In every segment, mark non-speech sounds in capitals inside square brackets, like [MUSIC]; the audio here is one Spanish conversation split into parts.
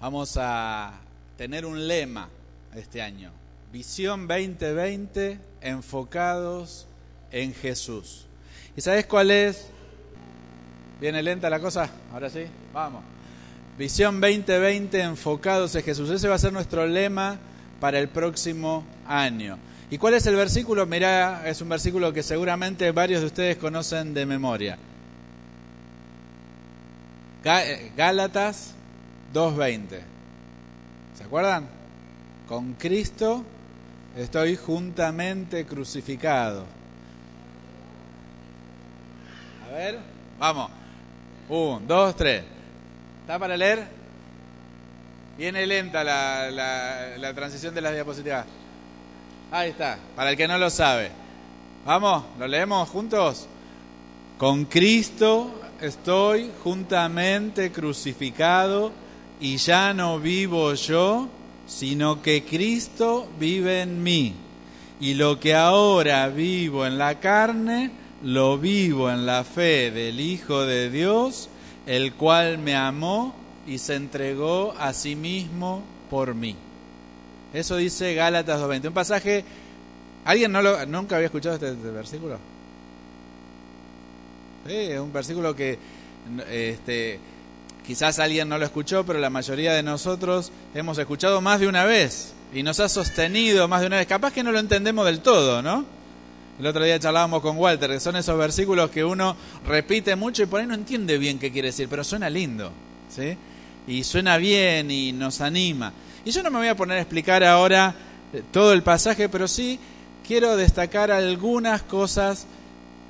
Vamos a tener un lema este año. Visión 2020 enfocados en Jesús. ¿Y sabes cuál es? ¿Viene lenta la cosa? Ahora sí, vamos. Visión 2020 enfocados en Jesús. Ese va a ser nuestro lema para el próximo año. ¿Y cuál es el versículo? Mirá, es un versículo que seguramente varios de ustedes conocen de memoria. Eh, Gálatas 2.20. ¿Se acuerdan? Con Cristo estoy juntamente crucificado. A ver, vamos. Un, dos, tres. ¿Está para leer? Viene lenta la, la transición de las diapositivas. Ahí está, para el que no lo sabe. Vamos, ¿lo leemos juntos? Con Cristo estoy juntamente crucificado y ya no vivo yo, sino que Cristo vive en mí. Y lo que ahora vivo en la carne, lo vivo en la fe del Hijo de Dios, el cual me amó y se entregó a sí mismo por mí. Eso dice Gálatas 2.20. Un pasaje, ¿alguien no lo, nunca había escuchado este, este versículo? Sí, es un versículo que este, quizás alguien no lo escuchó, pero la mayoría de nosotros hemos escuchado más de una vez y nos ha sostenido más de una vez. Capaz que no lo entendemos del todo, ¿no? El otro día charlábamos con Walter, que son esos versículos que uno repite mucho y por ahí no entiende bien qué quiere decir, pero suena lindo, ¿sí? Y suena bien y nos anima. Y yo no me voy a poner a explicar ahora eh, todo el pasaje, pero sí quiero destacar algunas cosas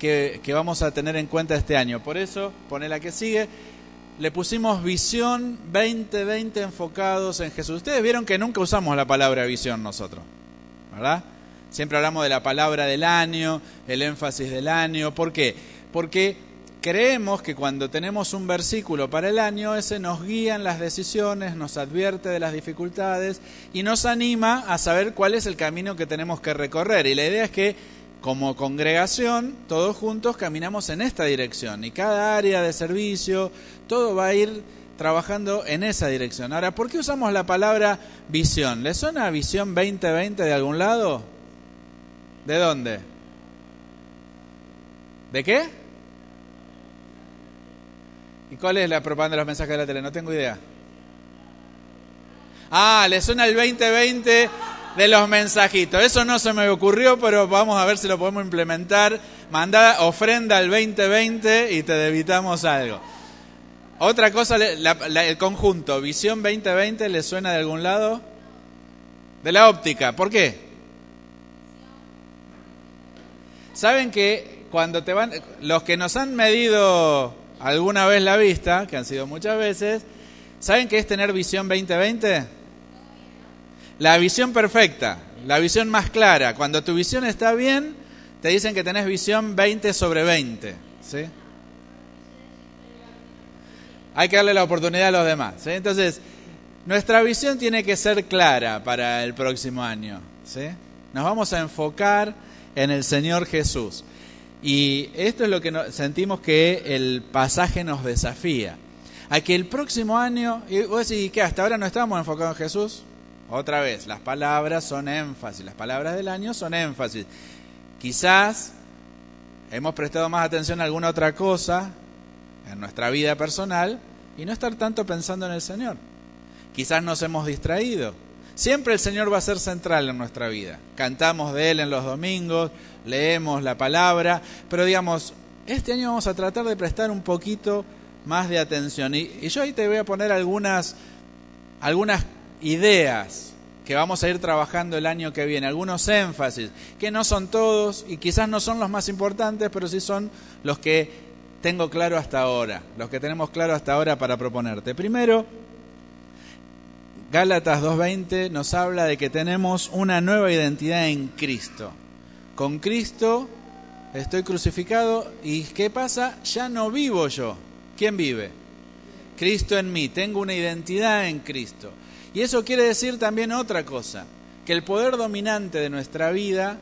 que, que vamos a tener en cuenta este año. Por eso, pone la que sigue, le pusimos visión 2020 enfocados en Jesús. Ustedes vieron que nunca usamos la palabra visión nosotros, ¿verdad? Siempre hablamos de la palabra del año, el énfasis del año. ¿Por qué? Porque creemos que cuando tenemos un versículo para el año, ese nos guía en las decisiones, nos advierte de las dificultades y nos anima a saber cuál es el camino que tenemos que recorrer. Y la idea es que como congregación, todos juntos caminamos en esta dirección y cada área de servicio, todo va a ir trabajando en esa dirección. Ahora, ¿por qué usamos la palabra visión? ¿Le suena visión 2020 de algún lado? ¿De dónde? ¿De qué? ¿Y cuál es la propaganda de los mensajes de la tele? No tengo idea. Ah, le suena el 2020 de los mensajitos. Eso no se me ocurrió, pero vamos a ver si lo podemos implementar. Manda ofrenda al 2020 y te debitamos algo. Otra cosa, el conjunto, visión 2020, ¿le suena de algún lado? De la óptica. ¿Por qué? Saben que cuando te van, los que nos han medido alguna vez la vista, que han sido muchas veces, ¿saben qué es tener visión 2020? La visión perfecta, la visión más clara. Cuando tu visión está bien, te dicen que tenés visión 20 sobre 20. ¿sí? Hay que darle la oportunidad a los demás. Entonces, nuestra visión tiene que ser clara para el próximo año. ¿sí? Nos vamos a enfocar en el Señor Jesús. Y esto es lo que sentimos que el pasaje nos desafía. A que el próximo año, y vos decís, ¿qué? ¿Hasta ahora no estamos enfocados en Jesús? Otra vez, las palabras son énfasis, las palabras del año son énfasis. Quizás hemos prestado más atención a alguna otra cosa en nuestra vida personal y no estar tanto pensando en el Señor. Quizás nos hemos distraído. Siempre el Señor va a ser central en nuestra vida. Cantamos de Él en los domingos, leemos la palabra, pero digamos, este año vamos a tratar de prestar un poquito más de atención. Y, yo ahí te voy a poner algunas, algunas ideas que vamos a ir trabajando el año que viene, algunos énfasis, que no son todos y quizás no son los más importantes, pero sí son los que tengo claro hasta ahora, los que tenemos claro hasta ahora para proponerte. Primero, Gálatas 2.20 nos habla de que tenemos una nueva identidad en Cristo con Cristo estoy crucificado y ¿qué pasa? Ya no vivo yo. ¿Quién vive? Cristo en mí, tengo una identidad en Cristo. Y eso quiere decir también otra cosa, que el poder dominante de nuestra vida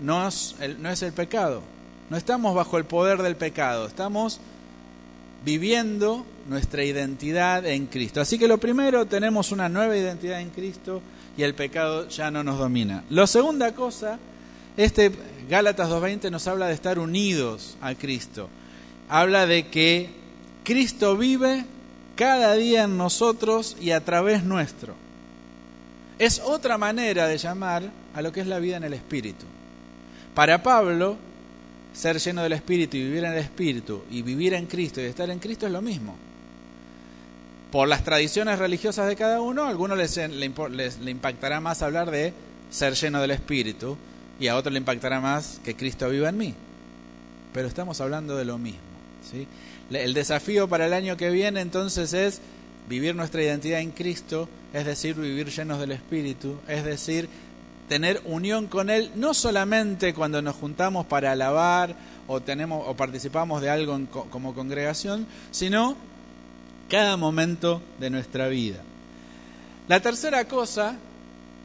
no es el, pecado, no estamos bajo el poder del pecado, estamos viviendo nuestra identidad en Cristo. Así que lo primero, tenemos una nueva identidad en Cristo y el pecado ya no nos domina. La segunda cosa, este Gálatas 2.20 nos habla de estar unidos a Cristo. Habla de que Cristo vive cada día en nosotros y a través nuestro. Es otra manera de llamar a lo que es la vida en el Espíritu. Para Pablo, ser lleno del Espíritu y vivir en el Espíritu y vivir en Cristo y estar en Cristo es lo mismo. Por las tradiciones religiosas de cada uno, a algunos les, le impactará más hablar de ser lleno del Espíritu y a otros le impactará más que Cristo viva en mí. Pero estamos hablando de lo mismo. ¿sí? El desafío para el año que viene entonces es vivir nuestra identidad en Cristo, es decir, vivir llenos del Espíritu, es decir, tener unión con Él, no solamente cuando nos juntamos para alabar o, tenemos, o participamos de algo como congregación, sino cada momento de nuestra vida. La tercera cosa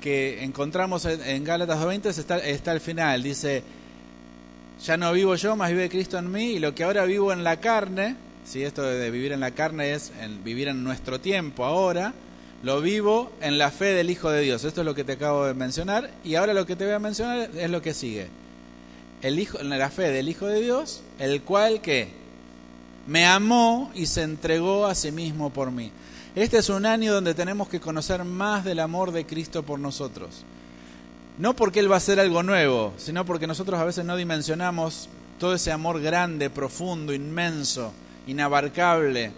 que encontramos en, Gálatas 2.20 está, está al final, dice, ya no vivo yo, más vive Cristo en mí, y lo que ahora vivo en la carne, si esto de vivir en la carne es vivir en nuestro tiempo ahora, lo vivo en la fe del Hijo de Dios. Esto es lo que te acabo de mencionar. Y ahora lo que te voy a mencionar es lo que sigue. El hijo, la fe del Hijo de Dios, el cual que me amó y se entregó a sí mismo por mí. Este es un año donde tenemos que conocer más del amor de Cristo por nosotros. No porque Él va a hacer algo nuevo, sino porque nosotros a veces no dimensionamos todo ese amor grande, profundo, inmenso, inabarcable,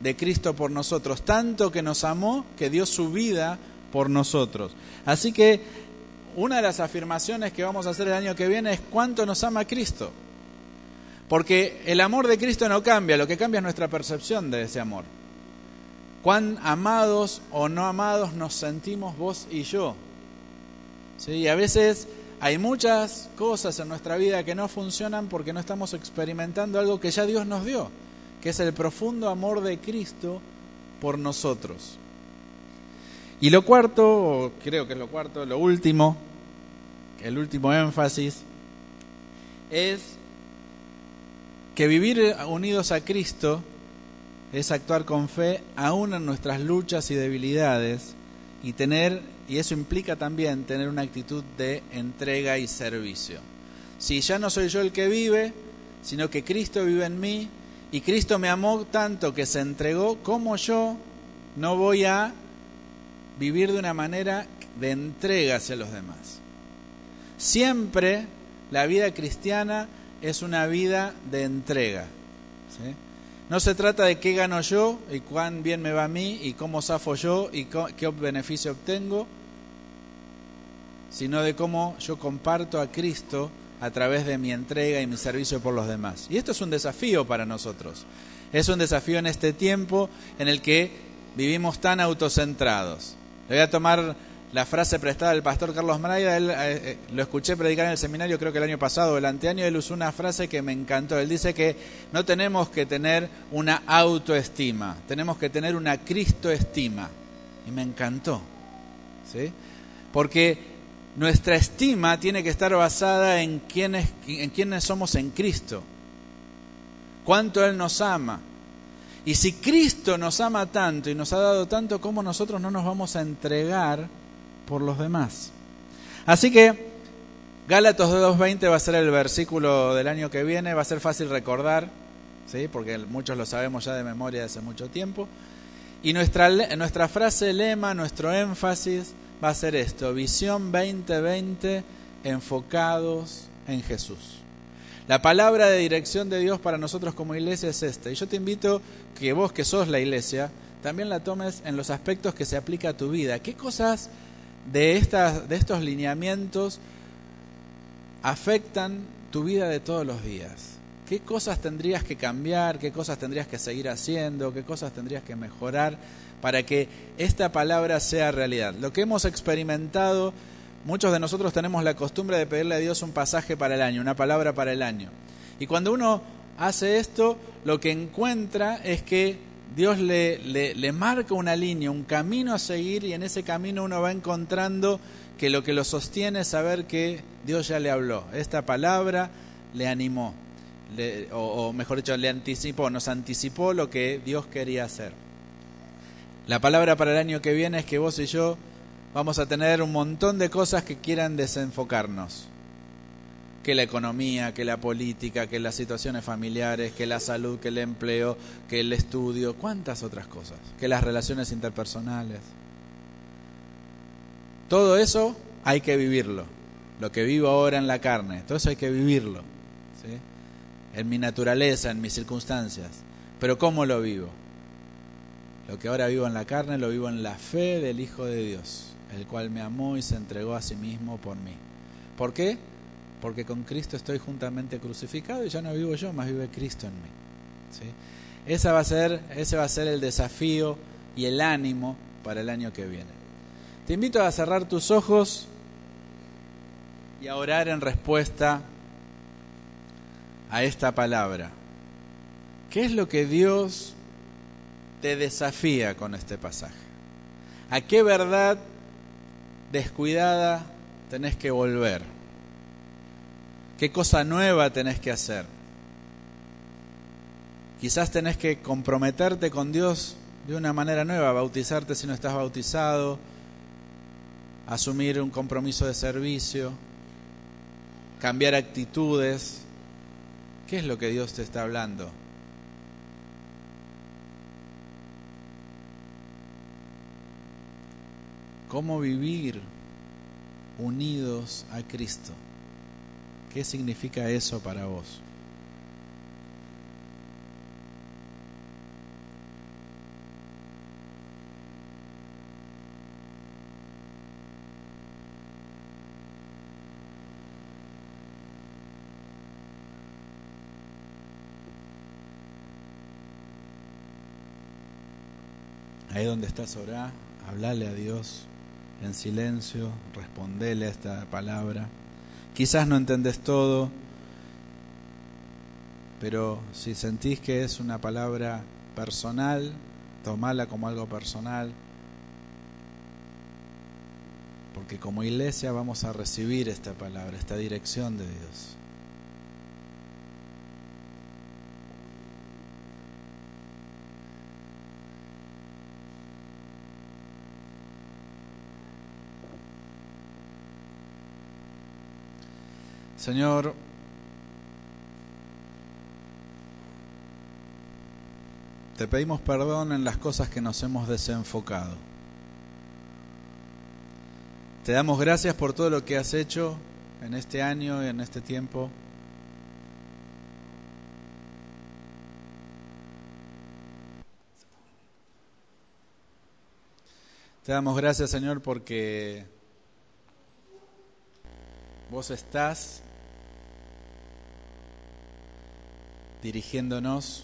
de Cristo por nosotros, tanto que nos amó que dio su vida por nosotros. Así que una de las afirmaciones que vamos a hacer el año que viene es cuánto nos ama Cristo. Porque el amor de Cristo no cambia, lo que cambia es nuestra percepción de ese amor. Cuán amados o no amados nos sentimos vos y yo. ¿Sí? Y a veces hay muchas cosas en nuestra vida que no funcionan porque no estamos experimentando algo que ya Dios nos dio que es el profundo amor de Cristo por nosotros. Y lo cuarto, creo que es lo cuarto, lo último, el último énfasis, es que vivir unidos a Cristo es actuar con fe aún en nuestras luchas y debilidades y tener, y eso implica también tener una actitud de entrega y servicio. Si ya no soy yo el que vive, sino que Cristo vive en mí, y Cristo me amó tanto que se entregó, como yo no voy a vivir de una manera de entrega hacia los demás. Siempre la vida cristiana es una vida de entrega. No se trata de qué gano yo y cuán bien me va a mí y cómo zafo yo y qué beneficio obtengo, sino de cómo yo comparto a Cristo a través de mi entrega y mi servicio por los demás. Y esto es un desafío para nosotros. Es un desafío en este tiempo en el que vivimos tan autocentrados. Le voy a tomar la frase prestada del pastor Carlos Maraida, él, eh, eh, lo escuché predicar en el seminario creo que el año pasado el anteaño, él usó una frase que me encantó. Él dice que no tenemos que tener una autoestima, tenemos que tener una cristoestima. Y me encantó. ¿sí? Porque nuestra estima tiene que estar basada en quiénes, en quiénes somos en Cristo, cuánto Él nos ama. Y si Cristo nos ama tanto y nos ha dado tanto, ¿cómo nosotros no nos vamos a entregar por los demás? Así que Gálatas 2.20 va a ser el versículo del año que viene, va a ser fácil recordar, ¿sí? porque muchos lo sabemos ya de memoria de hace mucho tiempo. Y nuestra, nuestra frase lema, nuestro énfasis, va a ser esto, visión 2020 enfocados en Jesús. La palabra de dirección de Dios para nosotros como iglesia es esta. Y yo te invito que vos que sos la iglesia, también la tomes en los aspectos que se aplica a tu vida. ¿Qué cosas de, estas, de estos lineamientos afectan tu vida de todos los días? ¿Qué cosas tendrías que cambiar? ¿Qué cosas tendrías que seguir haciendo? ¿Qué cosas tendrías que mejorar para que esta palabra sea realidad? Lo que hemos experimentado, muchos de nosotros tenemos la costumbre de pedirle a Dios un pasaje para el año, una palabra para el año. Y cuando uno hace esto, lo que encuentra es que Dios le, le, le marca una línea, un camino a seguir y en ese camino uno va encontrando que lo que lo sostiene es saber que Dios ya le habló. Esta palabra le animó o, mejor dicho, le anticipó, nos anticipó lo que Dios quería hacer. La palabra para el año que viene es que vos y yo vamos a tener un montón de cosas que quieran desenfocarnos. Que la economía, que la política, que las situaciones familiares, que la salud, que el empleo, que el estudio, cuántas otras cosas, que las relaciones interpersonales. Todo eso hay que vivirlo. Lo que vivo ahora en la carne, todo eso hay que vivirlo. ¿sí? En mi naturaleza, en mis circunstancias. Pero ¿cómo lo vivo? Lo que ahora vivo en la carne lo vivo en la fe del Hijo de Dios, el cual me amó y se entregó a sí mismo por mí. ¿Por qué? Porque con Cristo estoy juntamente crucificado y ya no vivo yo, más vive Cristo en mí. ¿sí? Esa va a ser, ese va a ser el desafío y el ánimo para el año que viene. Te invito a cerrar tus ojos y a orar en respuesta a esta palabra. ¿Qué es lo que Dios te desafía con este pasaje? ¿A qué verdad descuidada tenés que volver? ¿Qué cosa nueva tenés que hacer? Quizás tenés que comprometerte con Dios de una manera nueva, bautizarte si no estás bautizado, asumir un compromiso de servicio, cambiar actitudes. ¿Qué es lo que Dios te está hablando? ¿Cómo vivir unidos a Cristo? ¿Qué significa eso para vos? Ahí donde estás, orá, hablale a Dios en silencio, respondele a esta palabra. Quizás no entendés todo, pero si sentís que es una palabra personal, tomala como algo personal, porque como iglesia vamos a recibir esta palabra, esta dirección de Dios. Señor, te pedimos perdón en las cosas que nos hemos desenfocado. Te damos gracias por todo lo que has hecho en este año y en este tiempo. Te damos gracias, Señor, porque vos estás dirigiéndonos,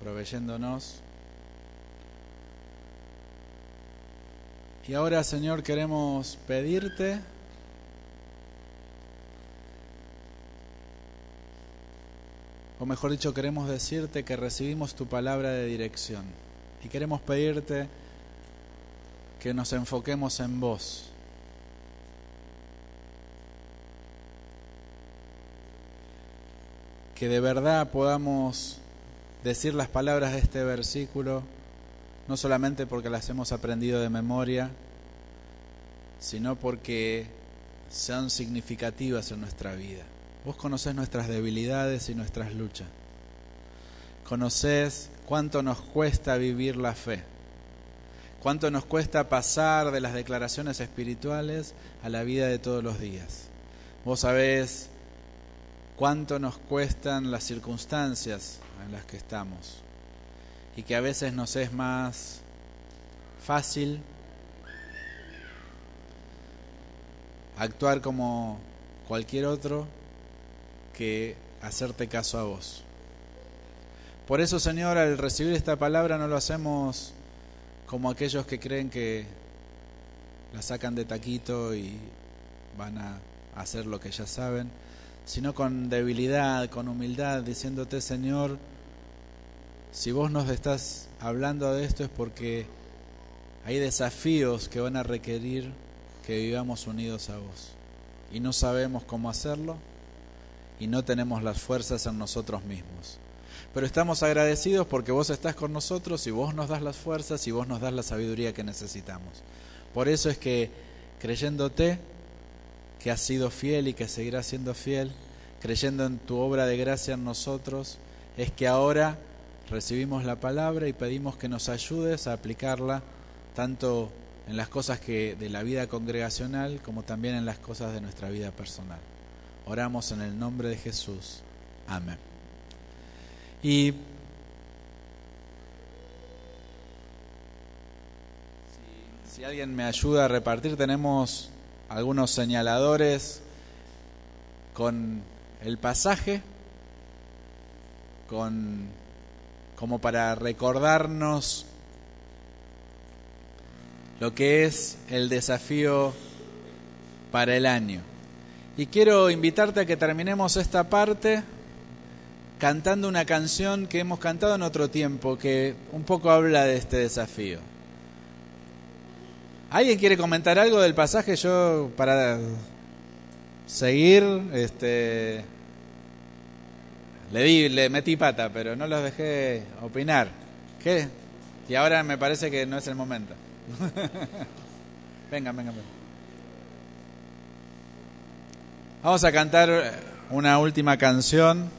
proveyéndonos. Y ahora, Señor, queremos pedirte o mejor dicho, queremos decirte que recibimos tu palabra de dirección y queremos pedirte que nos enfoquemos en vos que de verdad podamos decir las palabras de este versículo, no solamente porque las hemos aprendido de memoria, sino porque sean significativas en nuestra vida. Vos conocés nuestras debilidades y nuestras luchas. Conocés cuánto nos cuesta vivir la fe, cuánto nos cuesta pasar de las declaraciones espirituales a la vida de todos los días. Vos sabés cuánto nos cuestan las circunstancias en las que estamos y que a veces nos es más fácil actuar como cualquier otro que hacerte caso a vos. Por eso, Señor, al recibir esta palabra no lo hacemos como aquellos que creen que la sacan de taquito y van a hacer lo que ya saben, sino con debilidad, con humildad, diciéndote, Señor, si vos nos estás hablando de esto es porque hay desafíos que van a requerir que vivamos unidos a vos. Y no sabemos cómo hacerlo, y no tenemos las fuerzas en nosotros mismos. Pero estamos agradecidos porque vos estás con nosotros y vos nos das las fuerzas y vos nos das la sabiduría que necesitamos. Por eso es que creyéndote que has sido fiel y que seguirás siendo fiel, creyendo en tu obra de gracia en nosotros, es que ahora recibimos la palabra y pedimos que nos ayudes a aplicarla tanto en las cosas que de la vida congregacional como también en las cosas de nuestra vida personal. Oramos en el nombre de Jesús. Amén. Y si, alguien me ayuda a repartir, tenemos algunos señaladores con el pasaje, con como para recordarnos lo que es el desafío para el año. Y quiero invitarte a que terminemos esta parte cantando una canción que hemos cantado en otro tiempo, que un poco habla de este desafío. ¿Alguien quiere comentar algo del pasaje? Yo, para seguir, este, le di, le metí pata, pero no los dejé opinar. ¿Qué? Y ahora me parece que no es el momento. [LAUGHS] venga, venga, venga. Vamos a cantar una última canción.